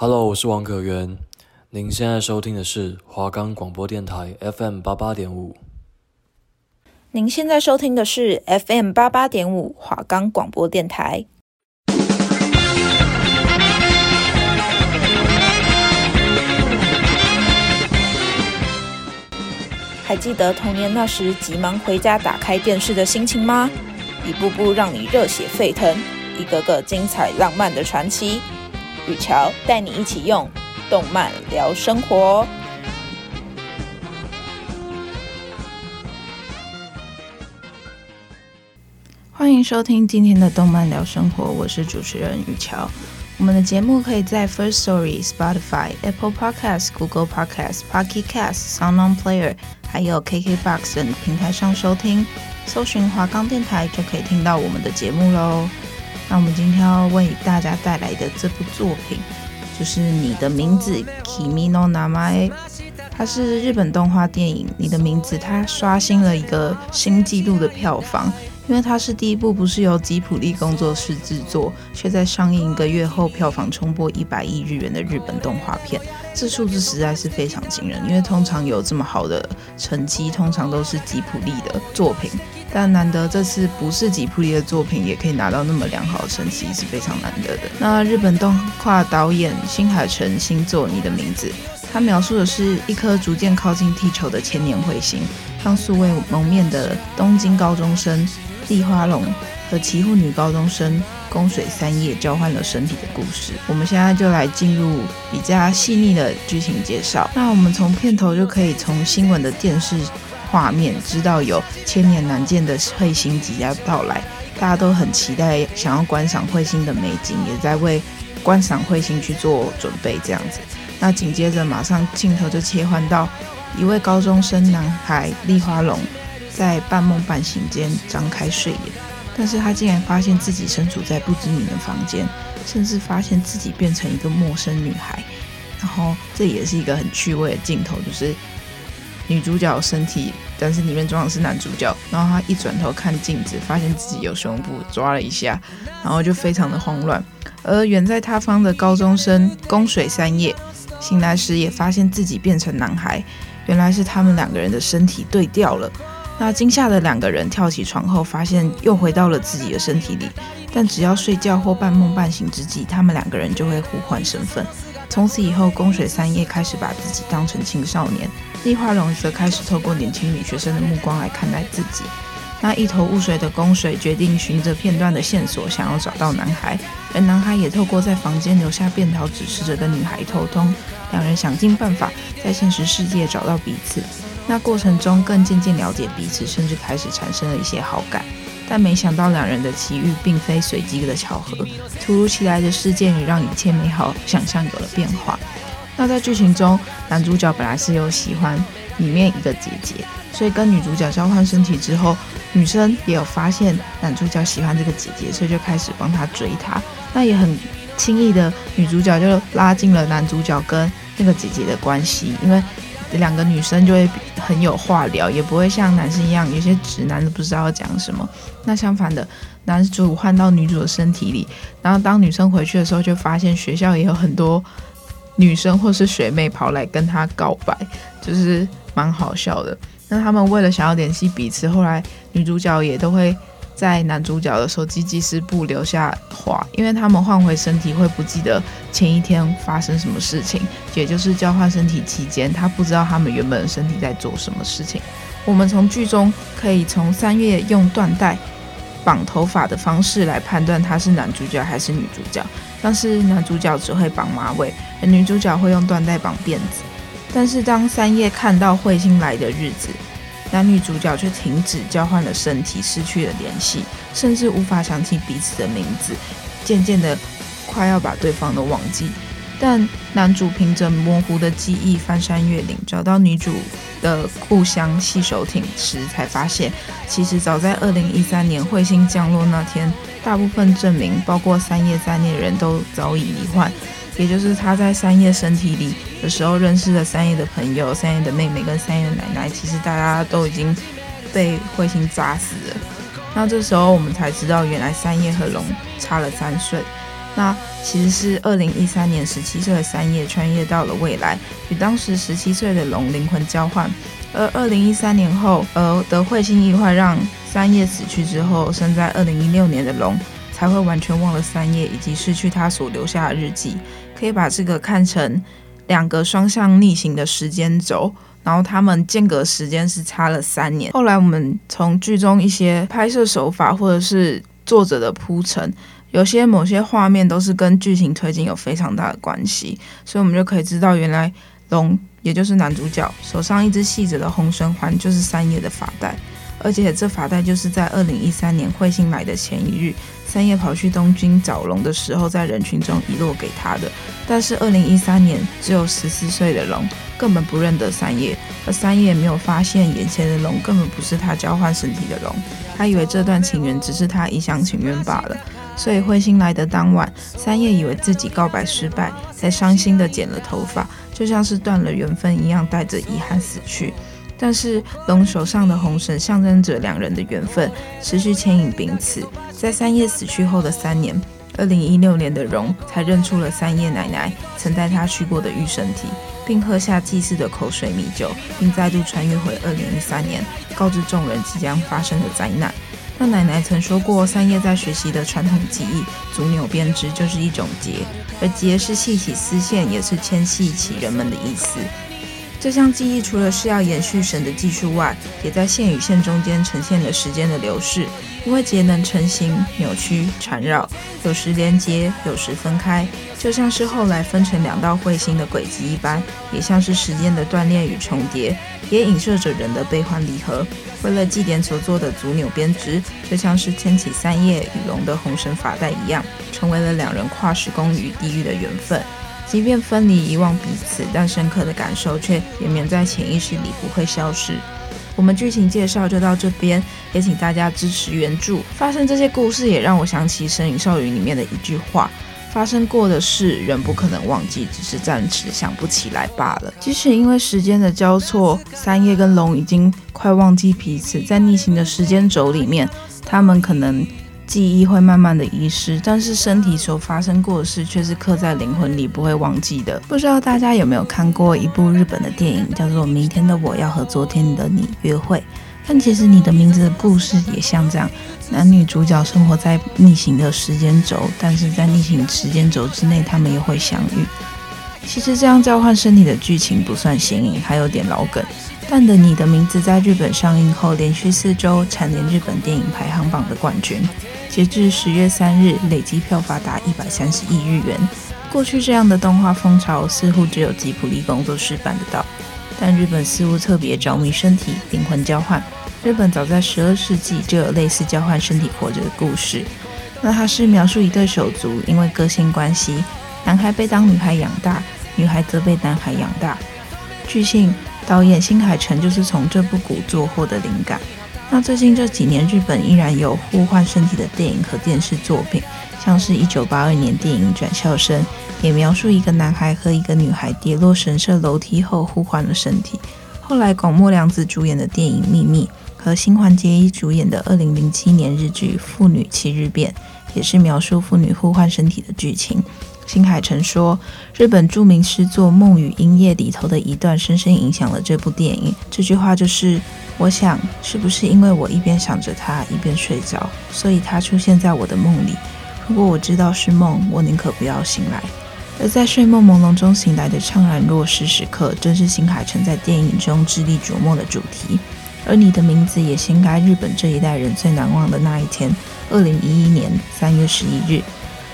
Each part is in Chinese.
Hello，我是王可元。您现在收听的是华冈广播电台 FM 八八点五。您现在收听的是 FM 八八点五华冈广播电台。还记得童年那时急忙回家打开电视的心情吗？一步步让你热血沸腾，一个个精彩浪漫的传奇。雨乔带你一起用动漫聊生活。欢迎收听今天的动漫聊生活，我是主持人雨乔。我们的节目可以在 First Story、Spotify、Apple Podcasts、Google Podcasts、Pocket Casts、SoundOn Player，还有 KKBox 等平台上收听，搜寻华冈电台就可以听到我们的节目喽。那我们今天要为大家带来的这部作品，就是《你的名字》（Kimi no Namae）。它是日本动画电影《你的名字》，它刷新了一个新纪录的票房，因为它是第一部不是由吉卜力工作室制作，却在上映一个月后票房冲破一百亿日元的日本动画片。这数字实在是非常惊人，因为通常有这么好的成绩，通常都是吉卜力的作品。但难得这次不是吉卜力的作品，也可以拿到那么良好的成绩，是非常难得的。那日本动画导演新海诚新作《你的名字》，他描述的是一颗逐渐靠近地球的千年彗星，让素未谋面的东京高中生立花龙和岐阜女高中生宫水三叶交换了身体的故事。我们现在就来进入比较细腻的剧情介绍。那我们从片头就可以从新闻的电视。画面知道有千年难见的彗星即将到来，大家都很期待，想要观赏彗星的美景，也在为观赏彗星去做准备。这样子，那紧接着马上镜头就切换到一位高中生男孩立花龙，在半梦半醒间张开睡眼，但是他竟然发现自己身处在不知名的房间，甚至发现自己变成一个陌生女孩。然后这也是一个很趣味的镜头，就是。女主角身体，但是里面装的是男主角。然后他一转头看镜子，发现自己有胸部，抓了一下，然后就非常的慌乱。而远在他方的高中生宫水三叶醒来时，也发现自己变成男孩。原来是他们两个人的身体对调了。那惊吓的两个人跳起床后，发现又回到了自己的身体里。但只要睡觉或半梦半醒之际，他们两个人就会互换身份。从此以后，宫水三叶开始把自己当成青少年。立花龙则开始透过年轻女学生的目光来看待自己。那一头雾水的宫水决定循着片段的线索，想要找到男孩，而男孩也透过在房间留下便条指示着的女孩沟通。两人想尽办法在现实世界找到彼此。那过程中更渐渐了解彼此，甚至开始产生了一些好感。但没想到两人的奇遇并非随机的巧合，突如其来的事件也让一切美好想象有了变化。那在剧情中，男主角本来是有喜欢里面一个姐姐，所以跟女主角交换身体之后，女生也有发现男主角喜欢这个姐姐，所以就开始帮他追她。那也很轻易的，女主角就拉近了男主角跟那个姐姐的关系，因为两个女生就会很有话聊，也不会像男生一样，有些直男都不知道讲什么。那相反的，男主换到女主的身体里，然后当女生回去的时候，就发现学校也有很多。女生或是学妹跑来跟他告白，就是蛮好笑的。那他们为了想要联系彼此，后来女主角也都会在男主角的手机记事簿留下话，因为他们换回身体会不记得前一天发生什么事情，也就是交换身体期间，他不知道他们原本的身体在做什么事情。我们从剧中可以从三叶用缎带绑头发的方式来判断他是男主角还是女主角。但是男主角只会绑马尾，而女主角会用缎带绑辫子。但是当三叶看到彗星来的日子，男女主角却停止交换了身体，失去了联系，甚至无法想起彼此的名字，渐渐的快要把对方都忘记。但男主凭着模糊的记忆翻山越岭，找到女主的故乡细手町时，才发现其实早在二零一三年彗星降落那天。大部分证明，包括三叶在内的人都早已罹患，也就是他在三叶身体里的时候认识了三叶的朋友、三叶的妹妹跟三叶的奶奶，其实大家都已经被彗星砸死了。那这时候我们才知道，原来三叶和龙差了三岁。那其实是二零一三年十七岁的三叶穿越到了未来，与当时十七岁的龙灵魂交换。而二零一三年后，而的彗星意外让三叶死去之后，生在二零一六年的龙才会完全忘了三叶以及失去他所留下的日记。可以把这个看成两个双向逆行的时间轴，然后他们间隔时间是差了三年。后来我们从剧中一些拍摄手法或者是作者的铺陈，有些某些画面都是跟剧情推进有非常大的关系，所以我们就可以知道原来龙。也就是男主角手上一只系着的红绳环，就是三叶的发带，而且这发带就是在二零一三年彗星来的前一日，三叶跑去东京找龙的时候，在人群中遗落给他的。但是二零一三年只有十四岁的龙根本不认得三叶，而三叶没有发现眼前的龙根本不是他交换身体的龙，他以为这段情缘只是他一厢情愿罢了。所以彗星来的当晚，三叶以为自己告白失败，才伤心地剪了头发。就像是断了缘分一样，带着遗憾死去。但是龙手上的红绳象征着两人的缘分，持续牵引彼此。在三叶死去后的三年，二零一六年的荣才认出了三叶奶奶曾带他去过的玉神体，并喝下祭祀的口水米酒，并再度穿越回二零一三年，告知众人即将发生的灾难。那奶奶曾说过，三叶在学习的传统技艺——足扭编织，就是一种结，而结是系起丝线，也是牵系起人们的意思。这项技艺除了是要延续神的技术外，也在线与线中间呈现了时间的流逝。因为节能成型、扭曲、缠绕，有时连接，有时分开，就像是后来分成两道彗星的轨迹一般，也像是时间的断裂与重叠，也影射着人的悲欢离合。为了祭典所做的足扭编织，就像是牵起三叶与龙的红绳发带一样，成为了两人跨时空与地狱的缘分。即便分离遗忘彼此，但深刻的感受却延绵在潜意识里不会消失。我们剧情介绍就到这边，也请大家支持原著。发生这些故事，也让我想起《神隐少女》里面的一句话。发生过的事，人不可能忘记，只是暂时想不起来罢了。即使因为时间的交错，三叶跟龙已经快忘记彼此，在逆行的时间轴里面，他们可能记忆会慢慢的遗失，但是身体所发生过的事却是刻在灵魂里，不会忘记的。不知道大家有没有看过一部日本的电影，叫做《明天的我要和昨天的你约会》。但其实你的名字的故事也像这样，男女主角生活在逆行的时间轴，但是在逆行时间轴之内，他们又会相遇。其实这样交换身体的剧情不算新颖，还有点老梗。但的你的名字在日本上映后，连续四周蝉联日本电影排行榜的冠军。截至十月三日，累计票房达一百三十亿日元。过去这样的动画风潮，似乎只有吉卜力工作室办得到。但日本似乎特别着迷身体灵魂交换。日本早在十二世纪就有类似交换身体活着的故事。那它是描述一对手足因为个性关系，男孩被当女孩养大，女孩则被男孩养大。据信导演新海诚就是从这部古作获得灵感。那最近这几年，日本依然有互换身体的电影和电视作品，像是一九八二年电影《转校生》，也描述一个男孩和一个女孩跌落神社楼梯后互换了身体。后来广末凉子主演的电影《秘密》和新垣结衣主演的二零零七年日剧《妇女七日变》，也是描述妇女互换身体的剧情。新海诚说，日本著名诗作《梦与音夜》里头的一段深深影响了这部电影。这句话就是：我想，是不是因为我一边想着他，一边睡着，所以他出现在我的梦里？如果我知道是梦，我宁可不要醒来。而在睡梦朦胧中醒来的怅然若失时刻，正是新海诚在电影中致力琢磨的主题。而你的名字也掀开日本这一代人最难忘的那一天，二零一一年三月十一日。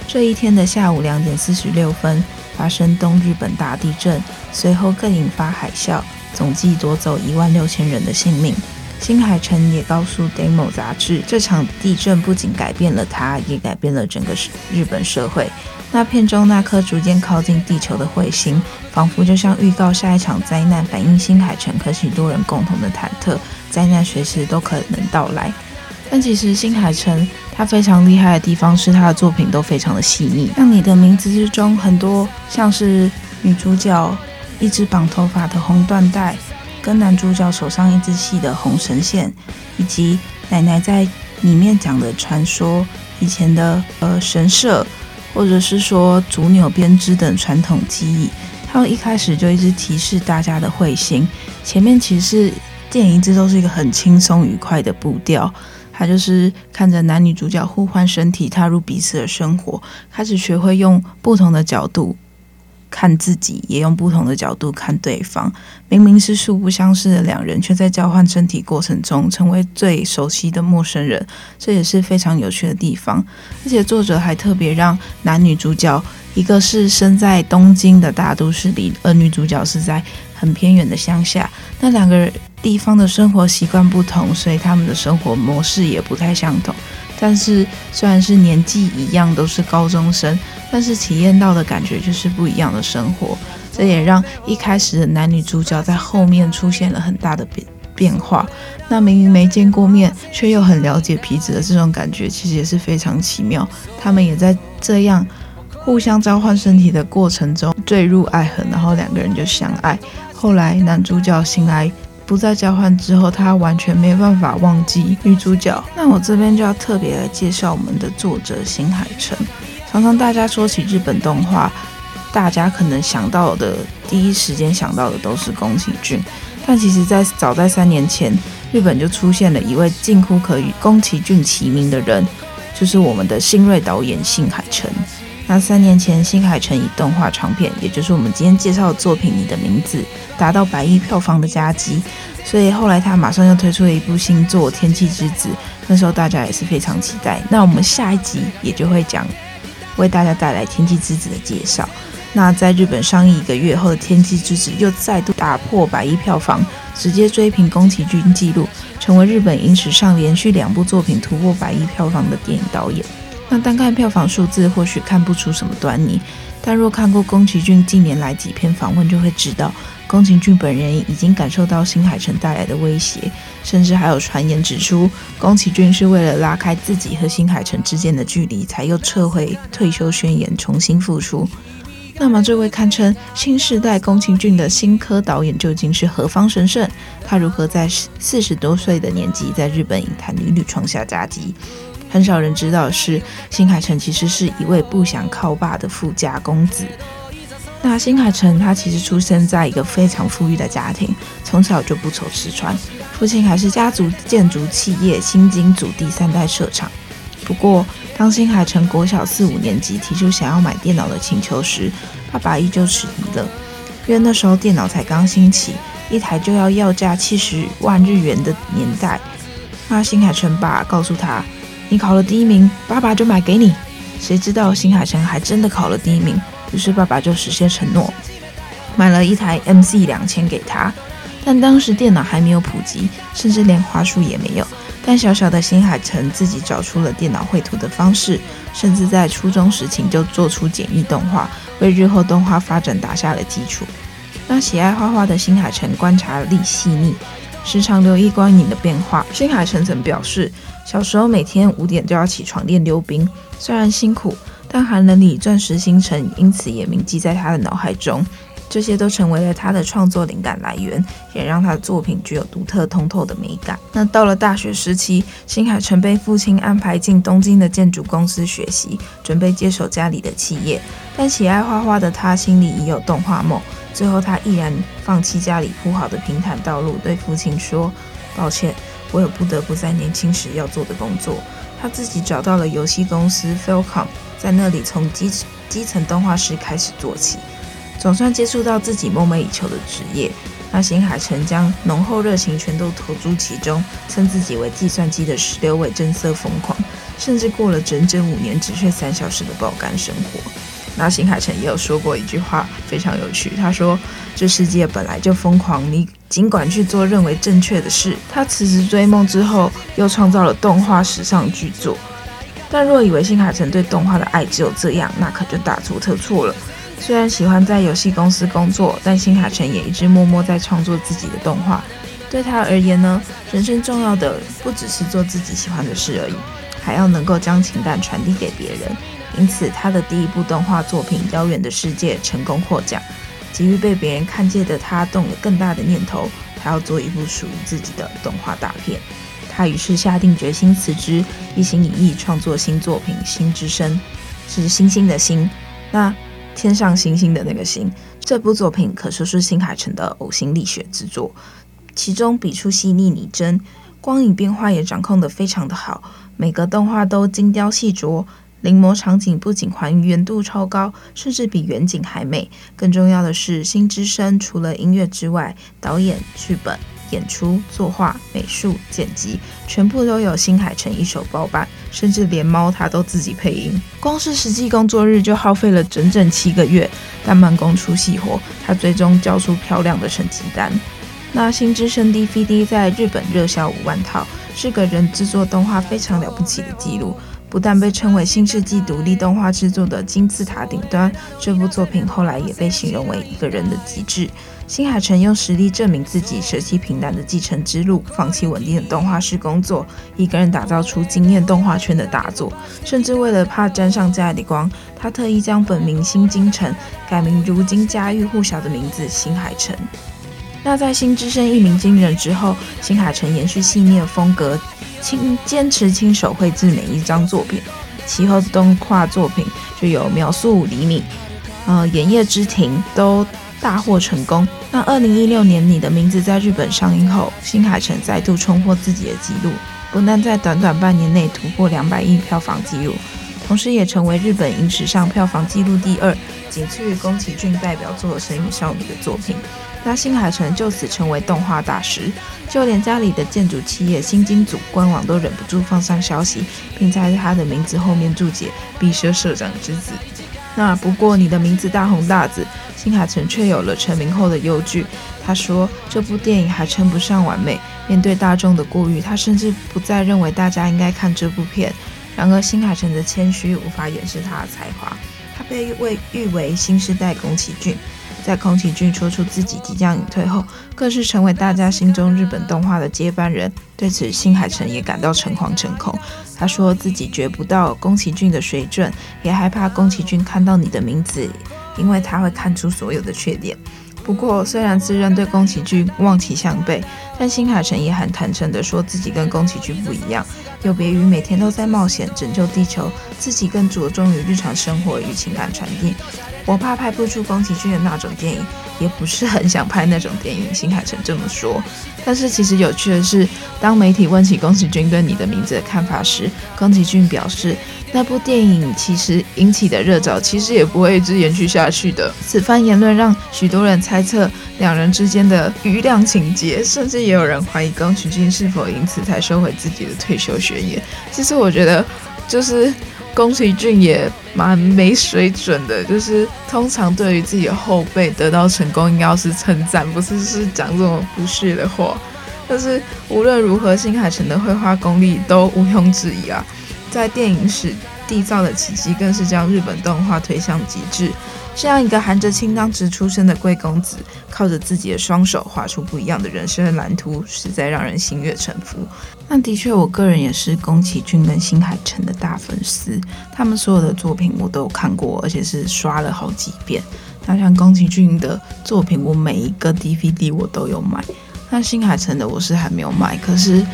这一天的下午两点四十六分，发生东日本大地震，随后更引发海啸，总计夺走一万六千人的性命。新海诚也告诉《Demo》杂志，这场地震不仅改变了他，也改变了整个日本社会。那片中那颗逐渐靠近地球的彗星，仿佛就像预告下一场灾难，反映新海诚和许多人共同的忐忑，灾难随时都可能到来。但其实新海诚他非常厉害的地方是他的作品都非常的细腻。像你的名字之中，很多像是女主角一直绑头发的红缎带，跟男主角手上一只细的红绳线，以及奶奶在里面讲的传说，以前的呃神社，或者是说竹纽编织等传统技艺。他们一开始就一直提示大家的会心，前面其实是电影一直都是一个很轻松愉快的步调。他就是看着男女主角互换身体，踏入彼此的生活，开始学会用不同的角度看自己，也用不同的角度看对方。明明是素不相识的两人，却在交换身体过程中成为最熟悉的陌生人，这也是非常有趣的地方。而且作者还特别让男女主角，一个是身在东京的大都市里，而女主角是在很偏远的乡下，那两个。地方的生活习惯不同，所以他们的生活模式也不太相同。但是虽然是年纪一样，都是高中生，但是体验到的感觉就是不一样的生活。这也让一开始的男女主角在后面出现了很大的变变化。那明明没见过面，却又很了解彼此的这种感觉，其实也是非常奇妙。他们也在这样互相交换身体的过程中坠入爱河，然后两个人就相爱。后来男主角醒来。不再交换之后，他完全没办法忘记女主角。那我这边就要特别来介绍我们的作者新海诚。常常大家说起日本动画，大家可能想到的第一时间想到的都是宫崎骏，但其实，在早在三年前，日本就出现了一位近乎可与宫崎骏齐名的人，就是我们的新锐导演新海诚。那三年前，新海诚以动画长片，也就是我们今天介绍的作品《你的名字》，达到百亿票房的佳绩，所以后来他马上又推出了一部新作《天气之子》，那时候大家也是非常期待。那我们下一集也就会讲，为大家带来《天气之子》的介绍。那在日本上映一个月后的《天气之子》又再度打破百亿票房，直接追平宫崎骏纪录，成为日本影史上连续两部作品突破百亿票房的电影导演。那单看票房数字，或许看不出什么端倪，但若看过宫崎骏近年来几篇访问，就会知道，宫崎骏本人已经感受到新海诚带来的威胁，甚至还有传言指出，宫崎骏是为了拉开自己和新海诚之间的距离，才又撤回退休宣言，重新复出。那么，这位堪称新时代宫崎骏的新科导演究竟是何方神圣？他如何在四十多岁的年纪，在日本影坛屡屡创下佳绩？很少人知道是，新海诚其实是一位不想靠爸的富家公子。那新海诚他其实出生在一个非常富裕的家庭，从小就不愁吃穿，父亲还是家族建筑企业新金组第三代社长。不过，当新海诚国小四五年级提出想要买电脑的请求时，爸爸依旧迟疑了，因为那时候电脑才刚兴起，一台就要要价七十万日元的年代。那新海诚爸告诉他。你考了第一名，爸爸就买给你。谁知道新海诚还真的考了第一名，于是爸爸就实现承诺，买了一台 MC 两千给他。但当时电脑还没有普及，甚至连滑鼠也没有。但小小的新海诚自己找出了电脑绘图的方式，甚至在初中时期就做出简易动画，为日后动画发展打下了基础。那喜爱画画的新海诚观察力细腻，时常留意光影的变化。新海诚曾表示。小时候每天五点就要起床练溜冰，虽然辛苦，但寒冷里钻石星辰因此也铭记在他的脑海中。这些都成为了他的创作灵感来源，也让他的作品具有独特通透的美感。那到了大学时期，新海诚被父亲安排进东京的建筑公司学习，准备接手家里的企业。但喜爱画画的他心里已有动画梦，最后他毅然放弃家里铺好的平坦道路，对父亲说：“抱歉。”我有不得不在年轻时要做的工作。他自己找到了游戏公司 Falcom，在那里从基基层动画师开始做起，总算接触到自己梦寐以求的职业。那新海诚将浓厚热情全都投注其中，称自己为计算机的十六位真色疯狂，甚至过了整整五年只睡三小时的爆肝生活。那新海诚也有说过一句话，非常有趣。他说：“这世界本来就疯狂，你尽管去做认为正确的事。”他辞职追梦之后，又创造了动画史上巨作。但若以为新海诚对动画的爱只有这样，那可就大错特错了。虽然喜欢在游戏公司工作，但新海诚也一直默默在创作自己的动画。对他而言呢，人生重要的不只是做自己喜欢的事而已，还要能够将情感传递给别人。因此，他的第一部动画作品《遥远的世界》成功获奖。急于被别人看见的他，动了更大的念头，他要做一部属于自己的动画大片。他于是下定决心辞职，一心一意创作新作品《心之声》。是星星的星，那天上星星的那个星。这部作品可说是新海诚的呕心沥血之作，其中笔触细腻拟真，光影变化也掌控得非常的好，每个动画都精雕细琢。临摹场景不仅还原度超高，甚至比远景还美。更重要的是，《心之声》除了音乐之外，导演、剧本、演出、作画、美术、剪辑，全部都有新海诚一手包办，甚至连猫他都自己配音。光是实际工作日就耗费了整整七个月，但慢工出细活，他最终交出漂亮的成绩单。那《新之声》DVD 在日本热销五万套，是个人制作动画非常了不起的记录。不但被称为新世纪独立动画制作的金字塔顶端，这部作品后来也被形容为一个人的极致。新海诚用实力证明自己，舍弃平淡的继承之路，放弃稳定的动画师工作，一个人打造出惊艳动画圈的大作。甚至为了怕沾上家里光，他特意将本名新金城改名如今家喻户晓的名字新海诚。那在《新之声》一鸣惊人之后，新海诚延续细腻的风格。亲坚持亲手绘制每一张作品，其后的动画作品就有《秒速五厘米》、呃《炎夜之庭》都大获成功。那二零一六年《你的名字》在日本上映后，新海诚再度冲破自己的纪录，不但在短短半年内突破两百亿票房纪录，同时也成为日本影史上票房纪录第二，仅次于宫崎骏代表作《神隐少女》的作品。那新海诚就此成为动画大师，就连家里的建筑企业新金组官网都忍不住放上消息，并在他的名字后面注解“毕设社长之子”。那不过你的名字大红大紫，新海诚却有了成名后的忧惧。他说这部电影还称不上完美，面对大众的过誉，他甚至不再认为大家应该看这部片。然而新海诚的谦虚无法掩饰他的才华，他被为誉为新时代宫崎骏。在宫崎骏说出自己即将隐退后，更是成为大家心中日本动画的接班人。对此，新海诚也感到诚惶诚恐。他说自己觉不到宫崎骏的水准，也害怕宫崎骏看到你的名字，因为他会看出所有的缺点。不过，虽然自认对宫崎骏望其项背，但新海诚也很坦诚地说自己跟宫崎骏不一样，有别于每天都在冒险拯救地球，自己更着重于日常生活与情感传递。我怕拍不出宫崎骏的那种电影，也不是很想拍那种电影。新海诚这么说。但是其实有趣的是，当媒体问起宫崎骏对你的名字的看法时，宫崎骏表示，那部电影其实引起的热潮，其实也不会一直延续下去的。此番言论让许多人猜测两人之间的余量情节，甚至也有人怀疑宫崎骏是否因此才收回自己的退休宣言。其实我觉得，就是。宫崎骏也蛮没水准的，就是通常对于自己的后辈得到成功，应该是称赞，不是是讲这种不屑的话。但是无论如何，新海诚的绘画功力都毋庸置疑啊，在电影史缔造的奇迹，更是将日本动画推向极致。这样一个含着金汤匙出生的贵公子，靠着自己的双手画出不一样的人生的蓝图，实在让人心悦诚服。那的确，我个人也是宫崎骏跟新海诚的大粉丝，他们所有的作品我都有看过，而且是刷了好几遍。那像宫崎骏的作品，我每一个 DVD 我都有买。那新海诚的我是还没有买，可是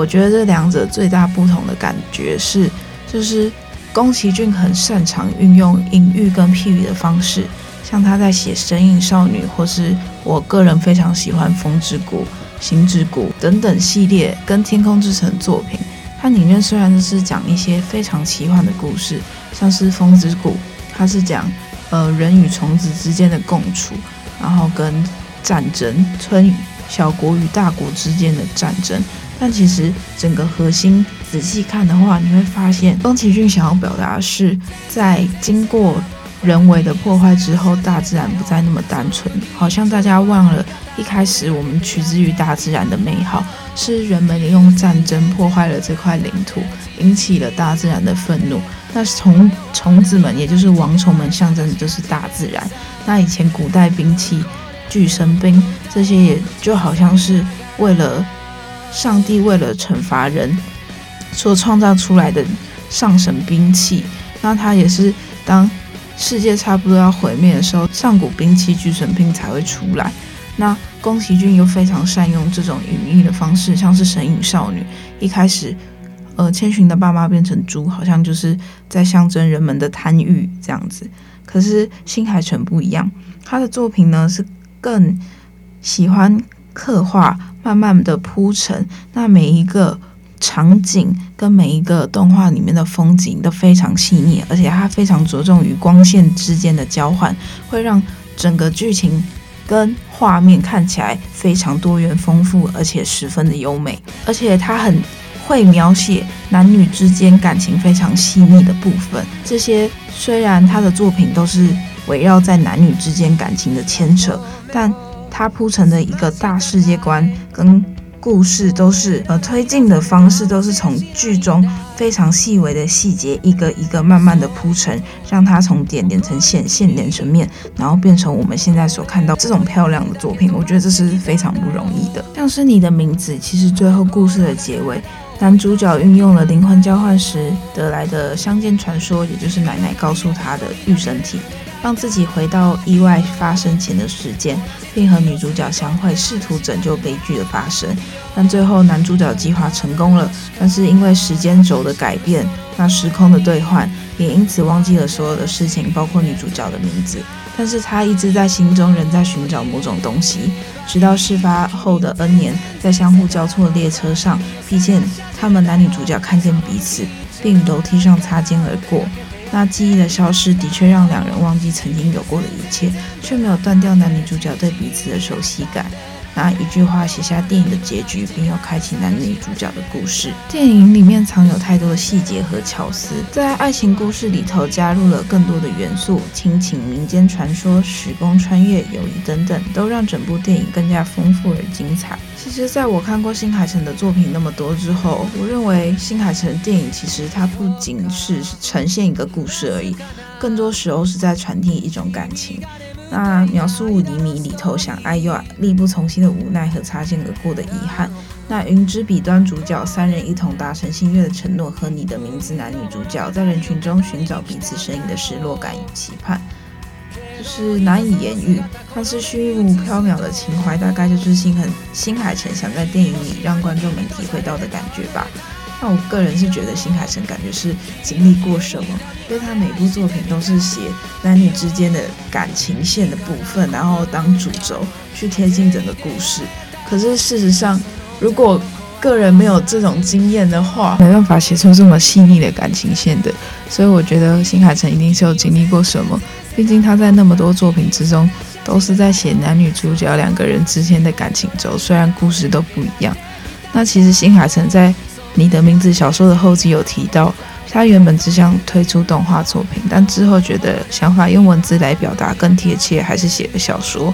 我觉得这两者最大不同的感觉是，就是。宫崎骏很擅长运用隐喻跟譬喻的方式，像他在写《神隐少女》，或是我个人非常喜欢《风之谷》《心之谷》等等系列跟《天空之城》作品。它里面虽然是讲一些非常奇幻的故事，像是《风之谷》，它是讲呃人与虫子之间的共处，然后跟战争，村小国与大国之间的战争。但其实整个核心仔细看的话，你会发现宫崎骏想要表达的是，在经过人为的破坏之后，大自然不再那么单纯，好像大家忘了一开始我们取之于大自然的美好，是人们利用战争破坏了这块领土，引起了大自然的愤怒。那虫虫子们，也就是王虫们，象征的就是大自然。那以前古代兵器，巨神兵这些，也就好像是为了。上帝为了惩罚人所创造出来的上神兵器，那它也是当世界差不多要毁灭的时候，上古兵器巨神兵才会出来。那宫崎骏又非常善用这种隐喻的方式，像是神隐少女，一开始，呃千寻的爸妈变成猪，好像就是在象征人们的贪欲这样子。可是新海诚不一样，他的作品呢是更喜欢刻画，慢慢的铺陈，那每一个场景跟每一个动画里面的风景都非常细腻，而且它非常着重于光线之间的交换，会让整个剧情跟画面看起来非常多元丰富，而且十分的优美。而且他很会描写男女之间感情非常细腻的部分，这些。虽然他的作品都是围绕在男女之间感情的牵扯，但他铺成的一个大世界观跟故事都是呃推进的方式，都是从剧中非常细微的细节一个一个慢慢的铺成，让它从点连成线，线连成面，然后变成我们现在所看到这种漂亮的作品。我觉得这是非常不容易的。像是你的名字，其实最后故事的结尾。男主角运用了灵魂交换时得来的相见传说，也就是奶奶告诉他的御神体，让自己回到意外发生前的时间，并和女主角相会，试图拯救悲剧的发生。但最后男主角计划成功了，但是因为时间轴的改变，那时空的兑换，也因此忘记了所有的事情，包括女主角的名字。但是他一直在心中仍在寻找某种东西，直到事发后的 N 年，在相互交错的列车上，遇见他们男女主角看见彼此，并楼梯上擦肩而过。那记忆的消失的确让两人忘记曾经有过的一切，却没有断掉男女主角对彼此的熟悉感。拿一句话写下电影的结局，并又开启男女主角的故事。电影里面藏有太多的细节和巧思，在爱情故事里头加入了更多的元素，亲情、民间传说、时空穿越、友谊等等，都让整部电影更加丰富而精彩。其实，在我看过新海诚的作品那么多之后，我认为新海诚的电影其实它不仅是呈现一个故事而已，更多时候是在传递一种感情。那秒速五厘米里头，想爱又力不从心的无奈和擦肩而过的遗憾。那云之彼端主角三人一同达成心愿的承诺和你的名字男女主角在人群中寻找彼此身影的失落感与期盼，就是难以言喻。但是虚无缥缈的情怀，大概就是新很新海诚想在电影里让观众们体会到的感觉吧。那我个人是觉得新海诚感觉是经历过什么，因为他每部作品都是写男女之间的感情线的部分，然后当主轴去贴近整个故事。可是事实上，如果个人没有这种经验的话，没办法写出这么细腻的感情线的。所以我觉得新海诚一定是有经历过什么，毕竟他在那么多作品之中都是在写男女主角两个人之间的感情轴，虽然故事都不一样。那其实新海诚在你的名字小说的后记有提到，他原本只想推出动画作品，但之后觉得想法用文字来表达更贴切，还是写了小说。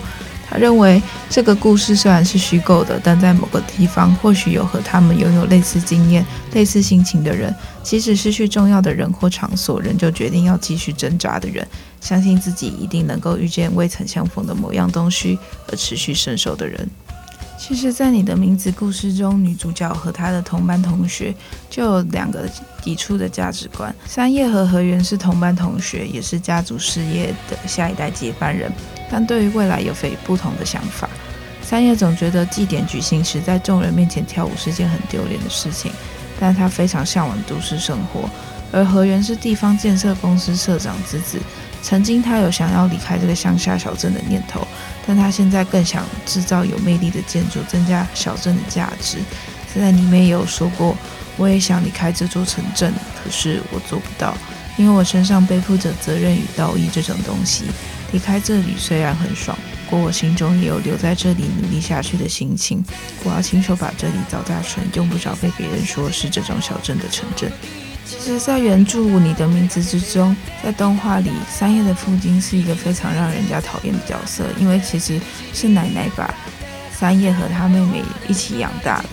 他认为这个故事虽然是虚构的，但在某个地方或许有和他们拥有类似经验、类似心情的人，即使失去重要的人或场所，仍旧决定要继续挣扎的人，相信自己一定能够遇见未曾相逢的某样东西而持续伸手的人。其实，在你的名字故事中，女主角和她的同班同学就有两个抵触的价值观。三叶和河原是同班同学，也是家族事业的下一代接班人，但对于未来有非不同的想法。三叶总觉得祭典举行时在众人面前跳舞是件很丢脸的事情，但他非常向往都市生活。而河原是地方建设公司社长之子，曾经他有想要离开这个乡下小镇的念头。但他现在更想制造有魅力的建筑，增加小镇的价值。他在里面也有说过，我也想离开这座城镇，可是我做不到，因为我身上背负着责任与道义这种东西。离开这里虽然很爽，不过我心中也有留在这里努力下去的心情。我要亲手把这里造大成，用不着被别人说是这种小镇的城镇。其实，在原著《你的名字》之中，在动画里，三叶的父亲是一个非常让人家讨厌的角色，因为其实是奶奶把三叶和他妹妹一起养大的。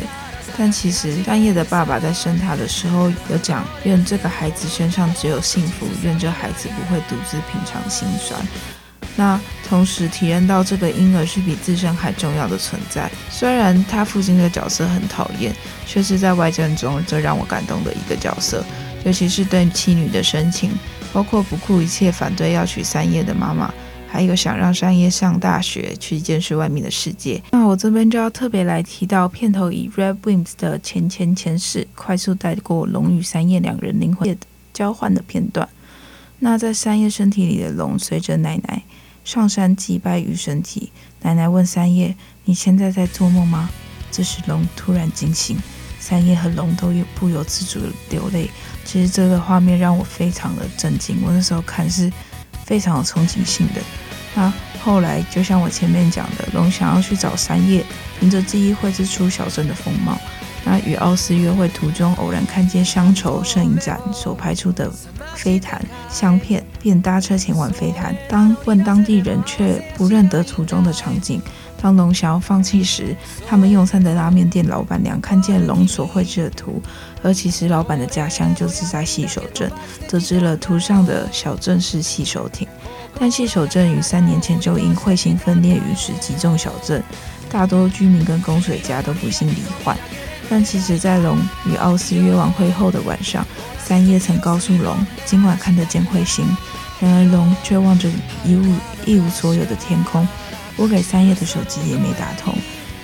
但其实三叶的爸爸在生他的时候有讲：愿这个孩子身上只有幸福，愿这孩子不会独自品尝心酸。那同时体验到这个婴儿是比自身还重要的存在。虽然他父亲的角色很讨厌，却是在外传中最让我感动的一个角色。尤其是对妻女的深情，包括不顾一切反对要娶三叶的妈妈，还有想让三叶上大学去见识外面的世界。那我这边就要特别来提到片头以 Red Wings 的前前前世，快速带过龙与三叶两人灵魂交换的片段。那在三叶身体里的龙，随着奶奶上山祭拜御神体。奶奶问三叶：“你现在在做梦吗？”这时龙突然惊醒，三叶和龙都有不由自主流泪。其实这个画面让我非常的震惊，我那时候看是非常有冲击性的。那后来就像我前面讲的，龙想要去找三叶，凭着记忆绘制出小镇的风貌。那与奥斯约会途中，偶然看见乡愁摄影展所拍出的飞弹相片，便搭车前往飞弹。当问当地人，却不认得途中的场景。当龙想要放弃时，他们用餐的拉面店老板娘看见龙所绘制的图，而其实老板的家乡就是在细守镇，得知了图上的小镇是细守町。但细守镇于三年前就因彗星分裂陨石击中小镇，大多居民跟供水家都不幸罹患。但其实，在龙与奥斯约完会后的晚上，三叶曾告诉龙，今晚看得见彗星。然而，龙却望着一无一无所有的天空。拨给三叶的手机也没打通，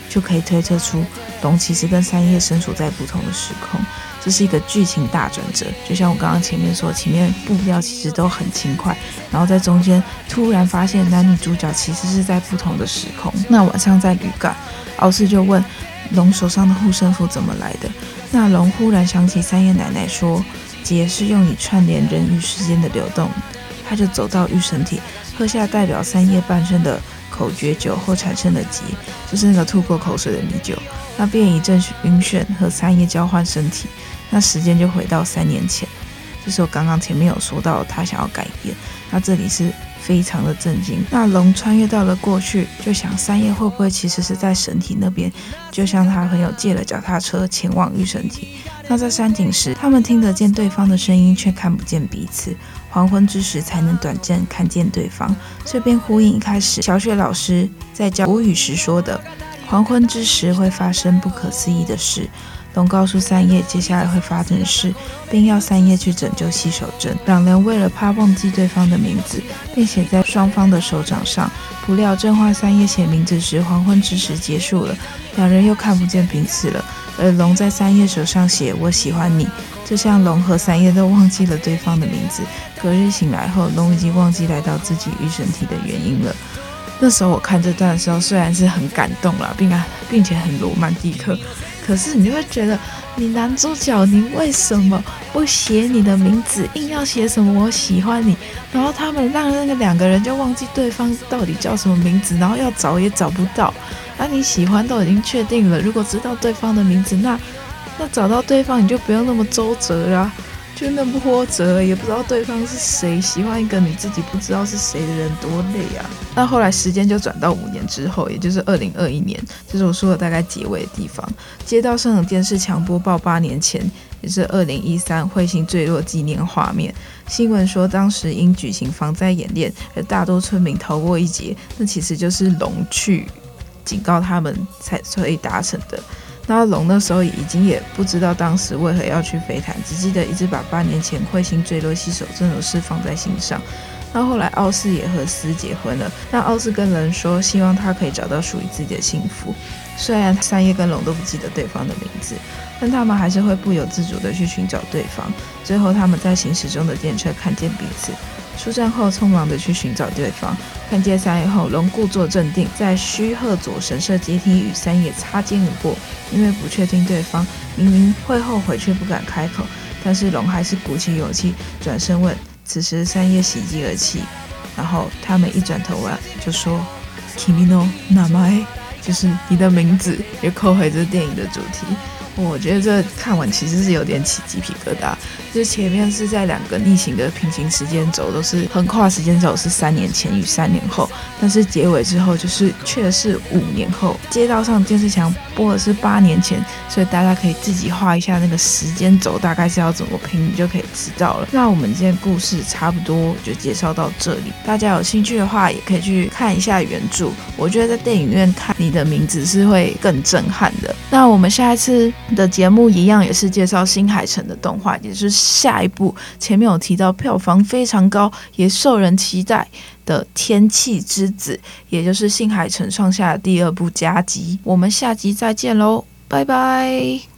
就可以推测出龙其实跟三叶身处在不同的时空。这是一个剧情大转折，就像我刚刚前面说，前面步调其实都很轻快，然后在中间突然发现男女主角其实是在不同的时空。那晚上在旅馆，奥斯就问。龙手上的护身符怎么来的？那龙忽然想起三叶奶奶说，结是用以串联人与时间的流动。他就走到御神体，喝下代表三叶半生的口诀酒后产生的结，就是那个吐过口水的米酒。那便以阵晕眩和三叶交换身体，那时间就回到三年前。就是我刚刚前面有说到，他想要改变。那这里是。非常的震惊。那龙穿越到了过去，就想三叶会不会其实是在神体那边，就向他朋友借了脚踏车前往御神体。那在山顶时，他们听得见对方的声音，却看不见彼此。黄昏之时才能短暂看见对方。这边呼应一开始小雪老师在教国语时说的：黄昏之时会发生不可思议的事。龙告诉三叶接下来会发生的事，并要三叶去拯救细守镇。两人为了怕忘记对方的名字，便写在双方的手掌上。不料正画三叶写名字时，黄昏之时结束了，两人又看不见彼此了。而龙在三叶手上写“我喜欢你”，就像龙和三叶都忘记了对方的名字。隔日醒来后，龙已经忘记来到自己预神体的原因了。那时候我看这段的时候，虽然是很感动了，并啊，并且很罗曼蒂克。可是你会觉得，你男主角，你为什么不写你的名字，硬要写什么我喜欢你？然后他们让那个两个人就忘记对方到底叫什么名字，然后要找也找不到。那你喜欢都已经确定了，如果知道对方的名字，那那找到对方你就不用那么周折啊。就那么波折，也不知道对方是谁，喜欢一个你自己不知道是谁的人，多累啊！那后来时间就转到五年之后，也就是二零二一年，这是我说的大概结尾的地方。街道上的电视强播报八年前，也是二零一三彗星坠落纪念画面。新闻说当时因举行防灾演练，而大多村民逃过一劫，那其实就是龙去警告他们才可以达成的。那龙那时候已经也不知道当时为何要去飞弹，只记得一直把八年前彗星坠落细守镇的事放在心上。那后来奥斯也和斯结婚了，那奥斯跟人说希望他可以找到属于自己的幸福。虽然三叶跟龙都不记得对方的名字，但他们还是会不由自主地去寻找对方。最后他们在行驶中的电车看见彼此。出站后，匆忙地去寻找对方。看见三叶后，龙故作镇定，在须贺佐神社阶梯与三叶擦肩而过。因为不确定对方明明会后悔，却不敢开口。但是龙还是鼓起勇气转身问。此时三叶喜极而泣，然后他们一转头啊，就说 “Kimi no namae”，就是你的名字，也扣回这电影的主题。我觉得这看完其实是有点起鸡皮疙瘩。就前面是在两个逆行的平行时间轴，都是横跨时间轴是三年前与三年后，但是结尾之后就是却是五年后。街道上电视墙播的是八年前，所以大家可以自己画一下那个时间轴，大概是要怎么拼，你就可以知道了。那我们今天故事差不多就介绍到这里，大家有兴趣的话也可以去看一下原著。我觉得在电影院看你的名字是会更震撼的。那我们下一次。的节目一样也是介绍新海诚的动画，也是下一部前面有提到票房非常高，也受人期待的《天气之子》，也就是新海诚创下的第二部佳绩。我们下集再见喽，拜拜。